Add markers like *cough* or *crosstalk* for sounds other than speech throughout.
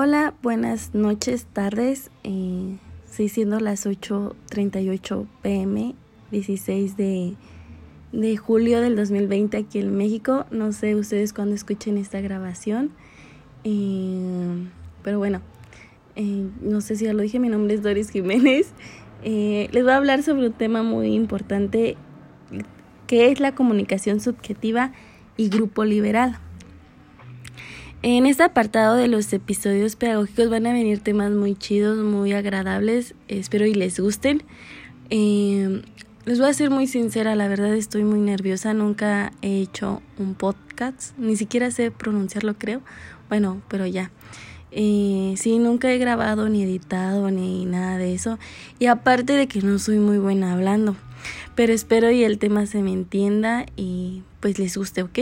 Hola, buenas noches, tardes. Eh, siendo las 8.38 pm, 16 de, de, julio del 2020 aquí en México. No sé ustedes cuándo escuchen esta grabación. Eh, pero bueno, eh, no sé si ya lo dije, mi nombre es Doris Jiménez. Eh, les voy a hablar sobre un tema muy importante que es la comunicación subjetiva y grupo liberal. En este apartado de los episodios pedagógicos van a venir temas muy chidos, muy agradables, espero y les gusten. Eh, les voy a ser muy sincera, la verdad estoy muy nerviosa, nunca he hecho un podcast, ni siquiera sé pronunciarlo creo, bueno, pero ya. Eh, sí, nunca he grabado ni editado ni nada de eso. Y aparte de que no soy muy buena hablando. Pero espero y el tema se me entienda y pues les guste, ¿ok?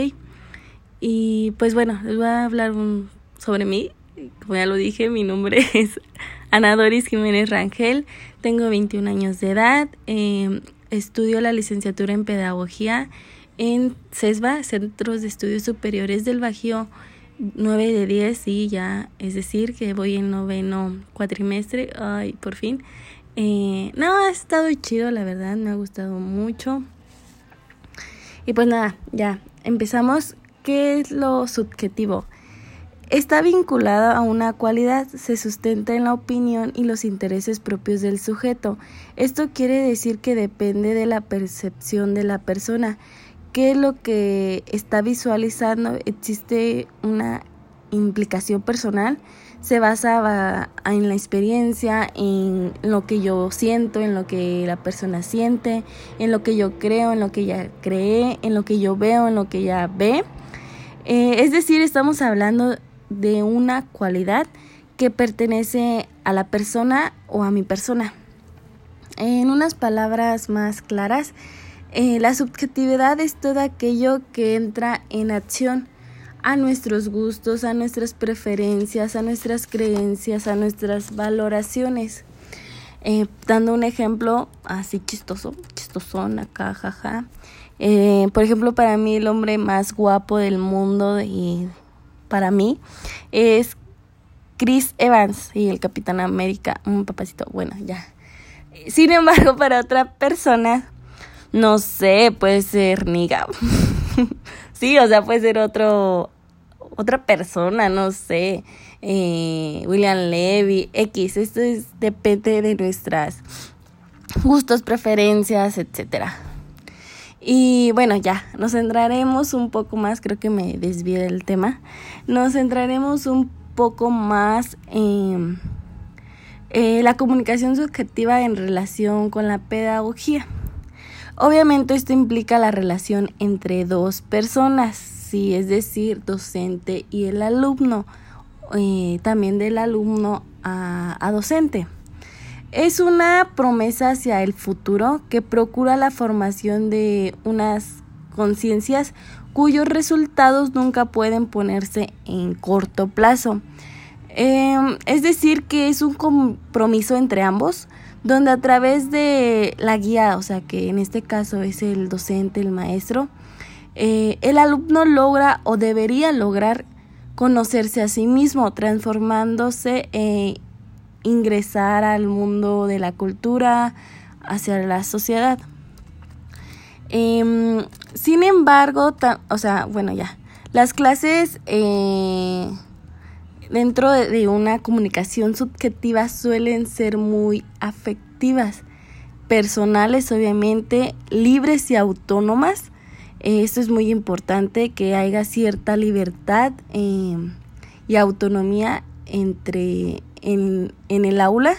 Y pues bueno, les voy a hablar un, sobre mí. Como ya lo dije, mi nombre *laughs* es Ana Doris Jiménez Rangel. Tengo 21 años de edad. Em, estudio la licenciatura en Pedagogía en CESBA, Centros de Estudios Superiores del Bajío 9 de 10, y ya, es decir, que voy en noveno cuatrimestre, ay, por fin. Eh, no, ha estado chido, la verdad, me ha gustado mucho. Y pues nada, ya, empezamos. ¿Qué es lo subjetivo? Está vinculada a una cualidad, se sustenta en la opinión y los intereses propios del sujeto. Esto quiere decir que depende de la percepción de la persona qué es lo que está visualizando, existe una implicación personal, se basa en la experiencia, en lo que yo siento, en lo que la persona siente, en lo que yo creo, en lo que ella cree, en lo que yo veo, en lo que ella ve. Eh, es decir, estamos hablando de una cualidad que pertenece a la persona o a mi persona. En unas palabras más claras, eh, la subjetividad es todo aquello que entra en acción a nuestros gustos, a nuestras preferencias, a nuestras creencias, a nuestras valoraciones. Eh, dando un ejemplo así chistoso, chistosón acá, jaja. Eh, por ejemplo, para mí el hombre más guapo del mundo y para mí es Chris Evans y el Capitán América, un papacito, bueno, ya. Sin embargo, para otra persona no sé, puede ser Niga. *laughs* sí, o sea, puede ser otro, otra persona, no sé. Eh, William Levy, X. Esto es, depende de nuestras gustos, preferencias, etcétera. Y bueno, ya, nos centraremos un poco más, creo que me desvié del tema, nos centraremos un poco más en eh, la comunicación subjetiva en relación con la pedagogía. Obviamente esto implica la relación entre dos personas, sí, es decir, docente y el alumno, eh, también del alumno a, a docente. Es una promesa hacia el futuro que procura la formación de unas conciencias cuyos resultados nunca pueden ponerse en corto plazo. Em, es decir, que es un compromiso entre ambos, donde a través de la guía, o sea que en este caso es el docente, el maestro, eh, el alumno logra o debería lograr conocerse a sí mismo, transformándose e ingresar al mundo de la cultura, hacia la sociedad. Em, sin embargo, o sea, bueno, ya, las clases eh, dentro de una comunicación subjetiva suelen ser muy afectivas, personales obviamente, libres y autónomas. Eh, esto es muy importante que haya cierta libertad em, y autonomía entre en, el aula.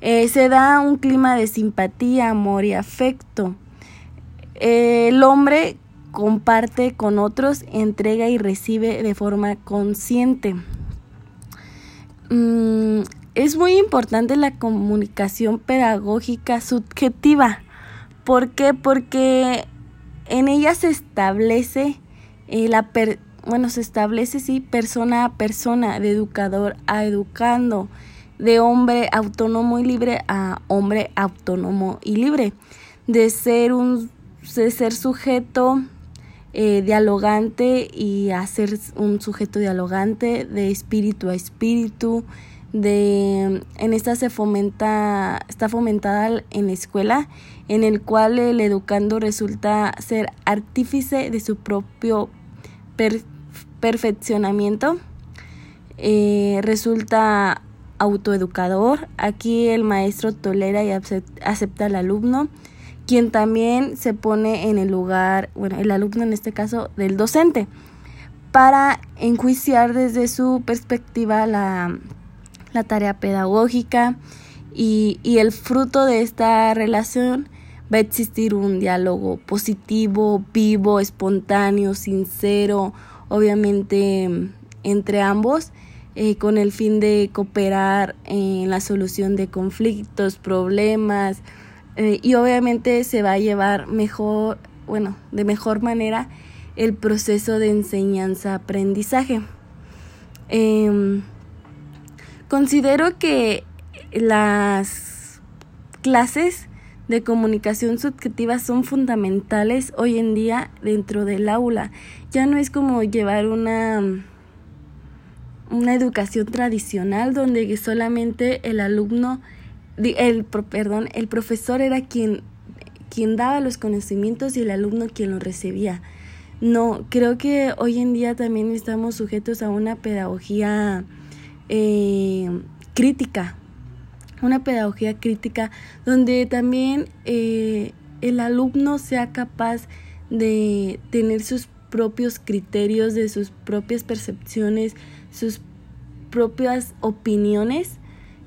Eh, se da un clima de simpatía, amor y afecto. el hombre comparte con otros, entrega y recibe de forma consciente. Mm, es muy importante la comunicación pedagógica subjetiva. ¿Por qué? Porque en ella se establece eh, la bueno, se establece sí persona a persona, de educador a educando, de hombre autónomo y libre a hombre autónomo y libre, de ser un de ser sujeto eh, dialogante y a ser un sujeto dialogante de espíritu a espíritu, de en esta se fomenta está fomentada en la escuela en el cual el educando resulta ser artífice de su propio perfeccionamiento eh, resulta autoeducador. Aquí el maestro tolera y acepta al alumno quien también se pone en el lugar bueno el alumno en este caso del docente para enjuiciar desde su perspectiva la la tarea pedagógica y, y el fruto de esta relación va a existir un diálogo positivo, vivo, espontáneo, sincero, obviamente entre ambos, eh, con el fin de cooperar en la solución de conflictos, problemas, eh, y obviamente se va a llevar mejor, bueno, de mejor manera el proceso de enseñanza-aprendizaje. Em, Considero que las clases de comunicación subjetiva son fundamentales hoy en día dentro del aula. Ya no es como llevar una una educación tradicional donde solamente el alumno el perdón, el profesor era quien quien daba los conocimientos y el alumno quien los recibía. No, creo que hoy en día también estamos sujetos a una pedagogía eh, crítica, una pedagogía crítica donde también eh, el alumno sea capaz de tener sus propios criterios, de sus propias percepciones, sus propias opiniones.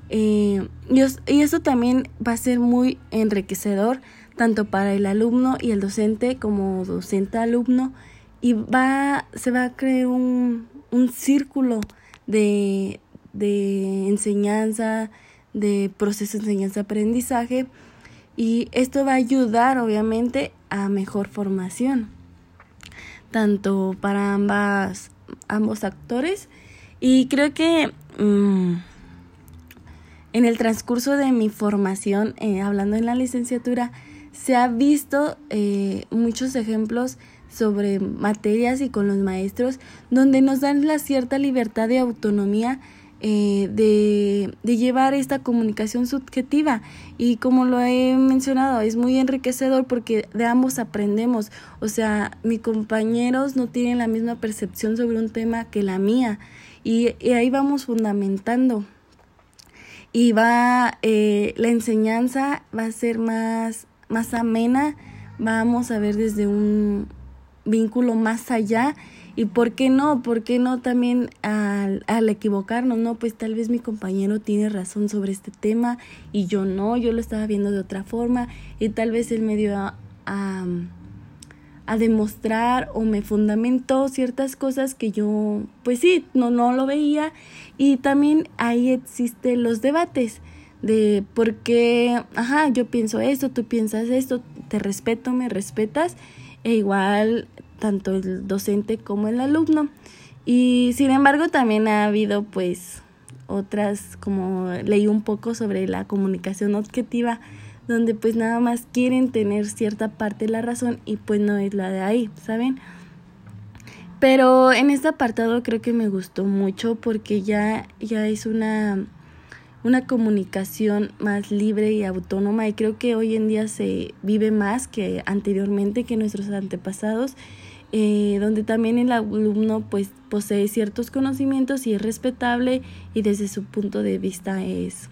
Eh, y, eso también va a ser muy enriquecedor tanto para el alumno y el docente como docente alumno y va se va a crear un, un círculo de, de enseñanza, de proceso de enseñanza-aprendizaje y esto va a ayudar obviamente a mejor formación, tanto para ambas, ambos actores. Y creo que mm, en el transcurso de mi formación, eh, hablando en la licenciatura, se ha visto eh, muchos ejemplos sobre materias y con los maestros donde nos dan la cierta libertad de autonomía eh, de, de, llevar esta comunicación subjetiva. Y como lo he mencionado es muy enriquecedor porque de ambos aprendemos. O sea mis compañeros no tienen la misma percepción sobre un tema que la mía. Y, ahí vamos fundamentando. Y va eh, la enseñanza va a ser más más amena. Vamos a ver desde un vínculo más allá y por qué no, por qué no también al, al equivocarnos, no, pues tal vez mi compañero tiene razón sobre este tema y yo no, yo lo estaba viendo de otra forma y tal vez él me dio a, a, demostrar o me fundamentó ciertas cosas que yo, pues sí, no, no lo veía. Y también ahí existen los debates de por qué, ajá, yo pienso esto, tú piensas esto, te respeto, me respetas, e igual tanto el docente como el alumno. Y sin embargo también ha habido pues otras, como leí un poco sobre la comunicación objetiva, donde pues nada más quieren tener cierta parte de la razón y pues no es la de ahí, ¿saben? Pero en este apartado creo que me gustó mucho porque ya, ya es una, una comunicación más libre y autónoma y creo que hoy en día se vive más que anteriormente que nuestros antepasados eh, donde también el alumno pues posee ciertos conocimientos y es respetable y desde su punto de vista es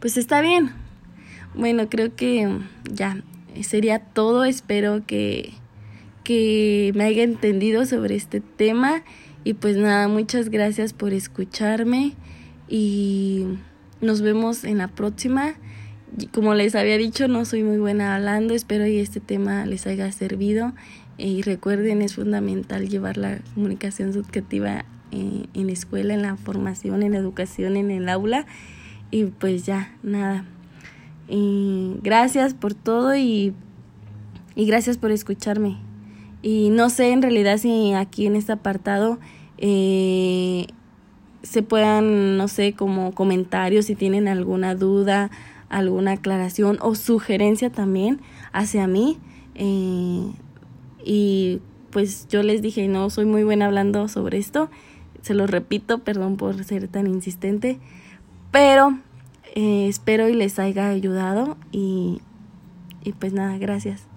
pues está bien. Bueno creo que ya sería todo. Espero que que me haya entendido sobre este tema. Y pues nada muchas gracias por escucharme y nos vemos en la próxima como les había dicho, no soy muy buena hablando, espero que este tema les haya servido y recuerden, es fundamental llevar la comunicación subjetiva en, en la escuela, en la formación, en la educación, en el aula. Y pues ya, nada. Y gracias por todo y, y gracias por escucharme. Y no sé en realidad si aquí en este apartado eh, se puedan, no sé, como comentarios, si tienen alguna duda, alguna aclaración o sugerencia también hacia mí. Eh, y pues yo les dije, no soy muy buena hablando sobre esto, se lo repito, perdón por ser tan insistente, pero eh, espero y les haya ayudado y, y pues nada, gracias.